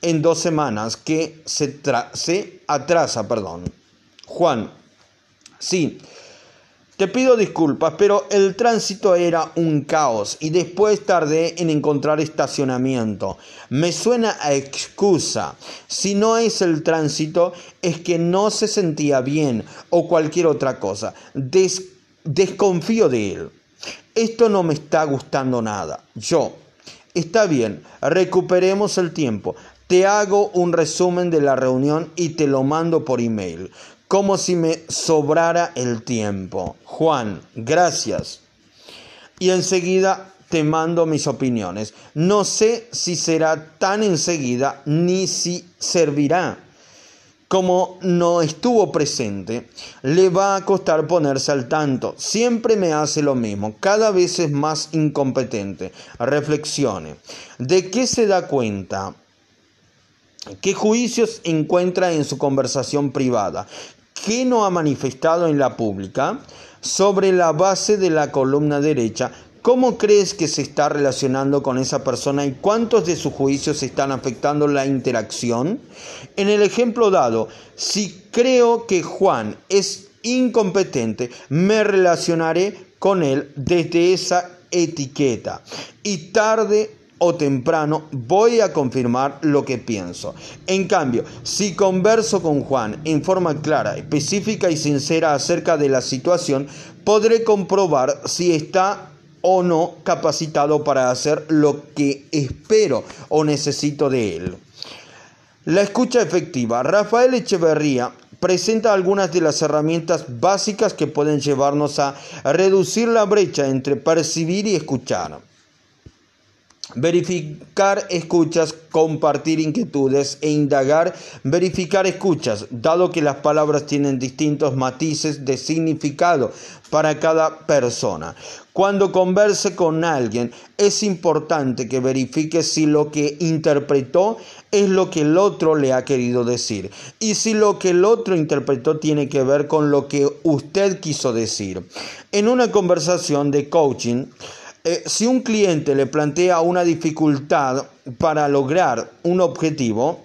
en dos semanas que se, se atrasa, perdón. Juan, sí, te pido disculpas, pero el tránsito era un caos y después tardé en encontrar estacionamiento. Me suena a excusa. Si no es el tránsito, es que no se sentía bien o cualquier otra cosa. desconfío de él. Esto no me está gustando nada. Yo. Está bien, recuperemos el tiempo. Te hago un resumen de la reunión y te lo mando por email como si me sobrara el tiempo. Juan, gracias. Y enseguida te mando mis opiniones. No sé si será tan enseguida ni si servirá. Como no estuvo presente, le va a costar ponerse al tanto. Siempre me hace lo mismo, cada vez es más incompetente. Reflexione. ¿De qué se da cuenta? ¿Qué juicios encuentra en su conversación privada? ¿Qué no ha manifestado en la pública? Sobre la base de la columna derecha, ¿cómo crees que se está relacionando con esa persona y cuántos de sus juicios están afectando la interacción? En el ejemplo dado, si creo que Juan es incompetente, me relacionaré con él desde esa etiqueta y tarde o temprano voy a confirmar lo que pienso. En cambio, si converso con Juan en forma clara, específica y sincera acerca de la situación, podré comprobar si está o no capacitado para hacer lo que espero o necesito de él. La escucha efectiva. Rafael Echeverría presenta algunas de las herramientas básicas que pueden llevarnos a reducir la brecha entre percibir y escuchar. Verificar escuchas, compartir inquietudes e indagar, verificar escuchas, dado que las palabras tienen distintos matices de significado para cada persona. Cuando converse con alguien, es importante que verifique si lo que interpretó es lo que el otro le ha querido decir y si lo que el otro interpretó tiene que ver con lo que usted quiso decir. En una conversación de coaching, eh, si un cliente le plantea una dificultad para lograr un objetivo,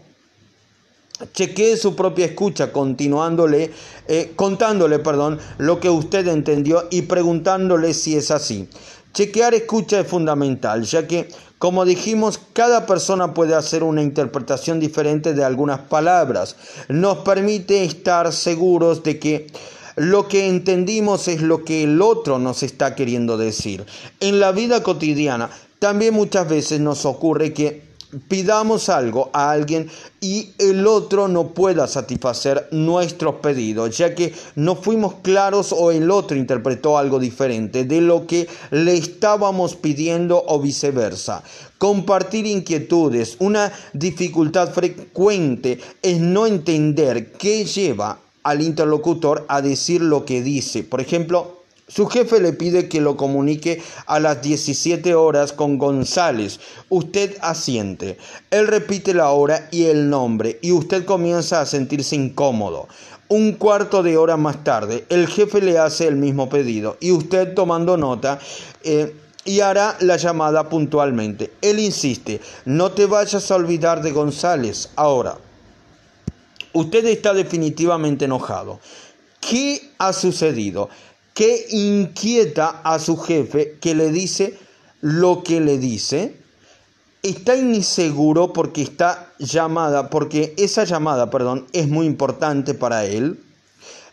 chequee su propia escucha continuándole, eh, contándole perdón, lo que usted entendió y preguntándole si es así. Chequear escucha es fundamental, ya que, como dijimos, cada persona puede hacer una interpretación diferente de algunas palabras. Nos permite estar seguros de que lo que entendimos es lo que el otro nos está queriendo decir. En la vida cotidiana también muchas veces nos ocurre que pidamos algo a alguien y el otro no pueda satisfacer nuestros pedidos, ya que no fuimos claros o el otro interpretó algo diferente de lo que le estábamos pidiendo o viceversa. Compartir inquietudes, una dificultad frecuente es no entender qué lleva al interlocutor a decir lo que dice. Por ejemplo, su jefe le pide que lo comunique a las 17 horas con González. Usted asiente. Él repite la hora y el nombre y usted comienza a sentirse incómodo. Un cuarto de hora más tarde, el jefe le hace el mismo pedido y usted tomando nota eh, y hará la llamada puntualmente. Él insiste, no te vayas a olvidar de González ahora. Usted está definitivamente enojado. ¿Qué ha sucedido? que inquieta a su jefe que le dice lo que le dice. Está inseguro porque está llamada, porque esa llamada, perdón, es muy importante para él.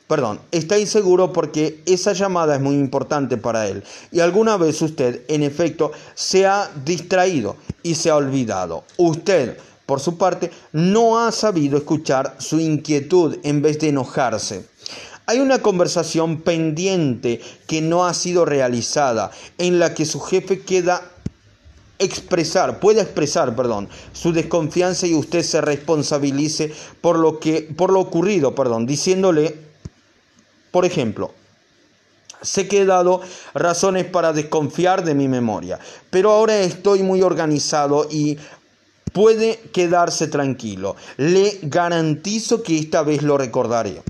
Perdón, está inseguro porque esa llamada es muy importante para él. Y alguna vez usted, en efecto, se ha distraído y se ha olvidado. Usted, por su parte, no ha sabido escuchar su inquietud en vez de enojarse. Hay una conversación pendiente que no ha sido realizada, en la que su jefe queda expresar, puede expresar, perdón, su desconfianza y usted se responsabilice por lo que por lo ocurrido, perdón, diciéndole, por ejemplo, Sé que he dado razones para desconfiar de mi memoria, pero ahora estoy muy organizado y puede quedarse tranquilo. Le garantizo que esta vez lo recordaré.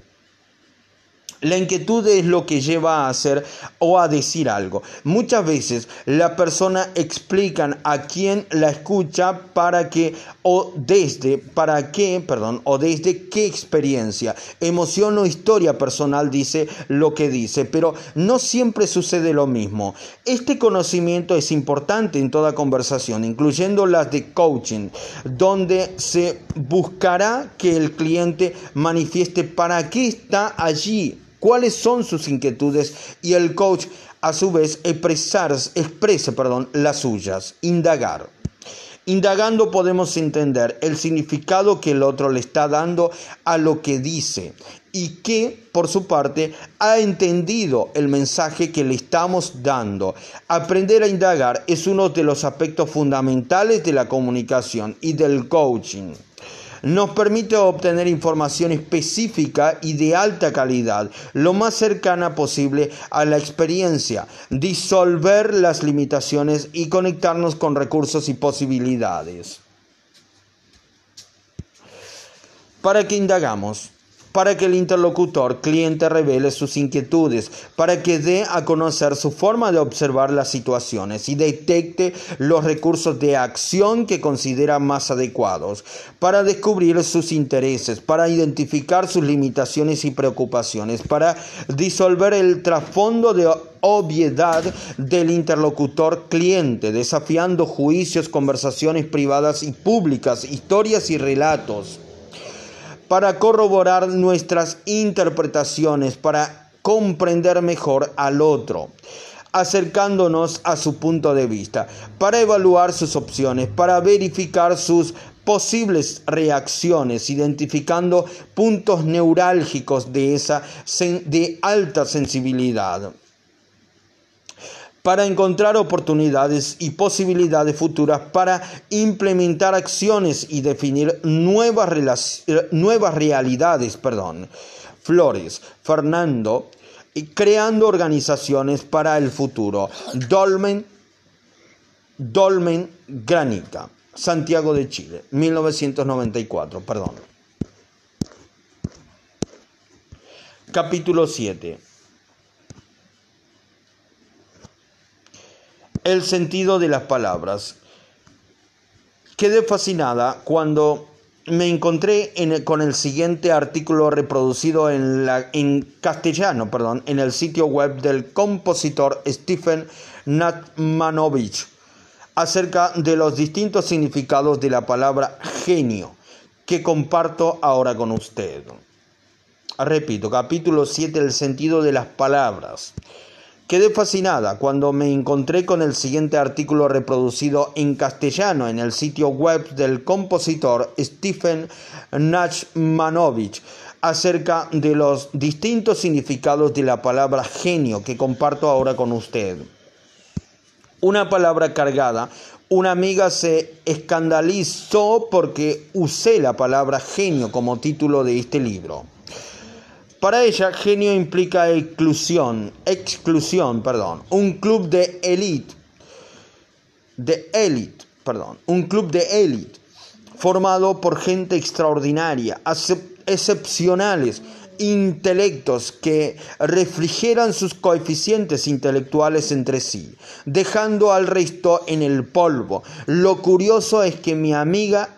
La inquietud es lo que lleva a hacer o a decir algo. Muchas veces la persona explican a quien la escucha para qué o desde para qué, perdón, o desde qué experiencia, emoción o historia personal dice lo que dice, pero no siempre sucede lo mismo. Este conocimiento es importante en toda conversación, incluyendo las de coaching, donde se buscará que el cliente manifieste para qué está allí cuáles son sus inquietudes y el coach a su vez expresar, exprese perdón, las suyas, indagar. Indagando podemos entender el significado que el otro le está dando a lo que dice y que, por su parte, ha entendido el mensaje que le estamos dando. Aprender a indagar es uno de los aspectos fundamentales de la comunicación y del coaching nos permite obtener información específica y de alta calidad, lo más cercana posible a la experiencia, disolver las limitaciones y conectarnos con recursos y posibilidades. ¿Para qué indagamos? Para que el interlocutor cliente revele sus inquietudes, para que dé a conocer su forma de observar las situaciones y detecte los recursos de acción que considera más adecuados, para descubrir sus intereses, para identificar sus limitaciones y preocupaciones, para disolver el trasfondo de obviedad del interlocutor cliente, desafiando juicios, conversaciones privadas y públicas, historias y relatos para corroborar nuestras interpretaciones, para comprender mejor al otro acercándonos a su punto de vista, para evaluar sus opciones, para verificar sus posibles reacciones, identificando puntos neurálgicos de esa de alta sensibilidad para encontrar oportunidades y posibilidades futuras para implementar acciones y definir nuevas, nuevas realidades. Perdón. Flores, Fernando, creando organizaciones para el futuro. Dolmen, Dolmen Granica, Santiago de Chile, 1994, perdón. Capítulo 7 el sentido de las palabras. Quedé fascinada cuando me encontré con el siguiente artículo reproducido en, la, en castellano perdón, en el sitio web del compositor Stephen Natmanovich acerca de los distintos significados de la palabra genio que comparto ahora con usted. Repito, capítulo 7, el sentido de las palabras. Quedé fascinada cuando me encontré con el siguiente artículo reproducido en castellano en el sitio web del compositor Stephen Nachmanovich acerca de los distintos significados de la palabra genio que comparto ahora con usted. Una palabra cargada. Una amiga se escandalizó porque usé la palabra genio como título de este libro. Para ella, genio implica exclusión, exclusión, perdón, un club de élite, de élite, perdón, un club de élite formado por gente extraordinaria, excepcionales, intelectos que refrigeran sus coeficientes intelectuales entre sí, dejando al resto en el polvo. Lo curioso es que mi amiga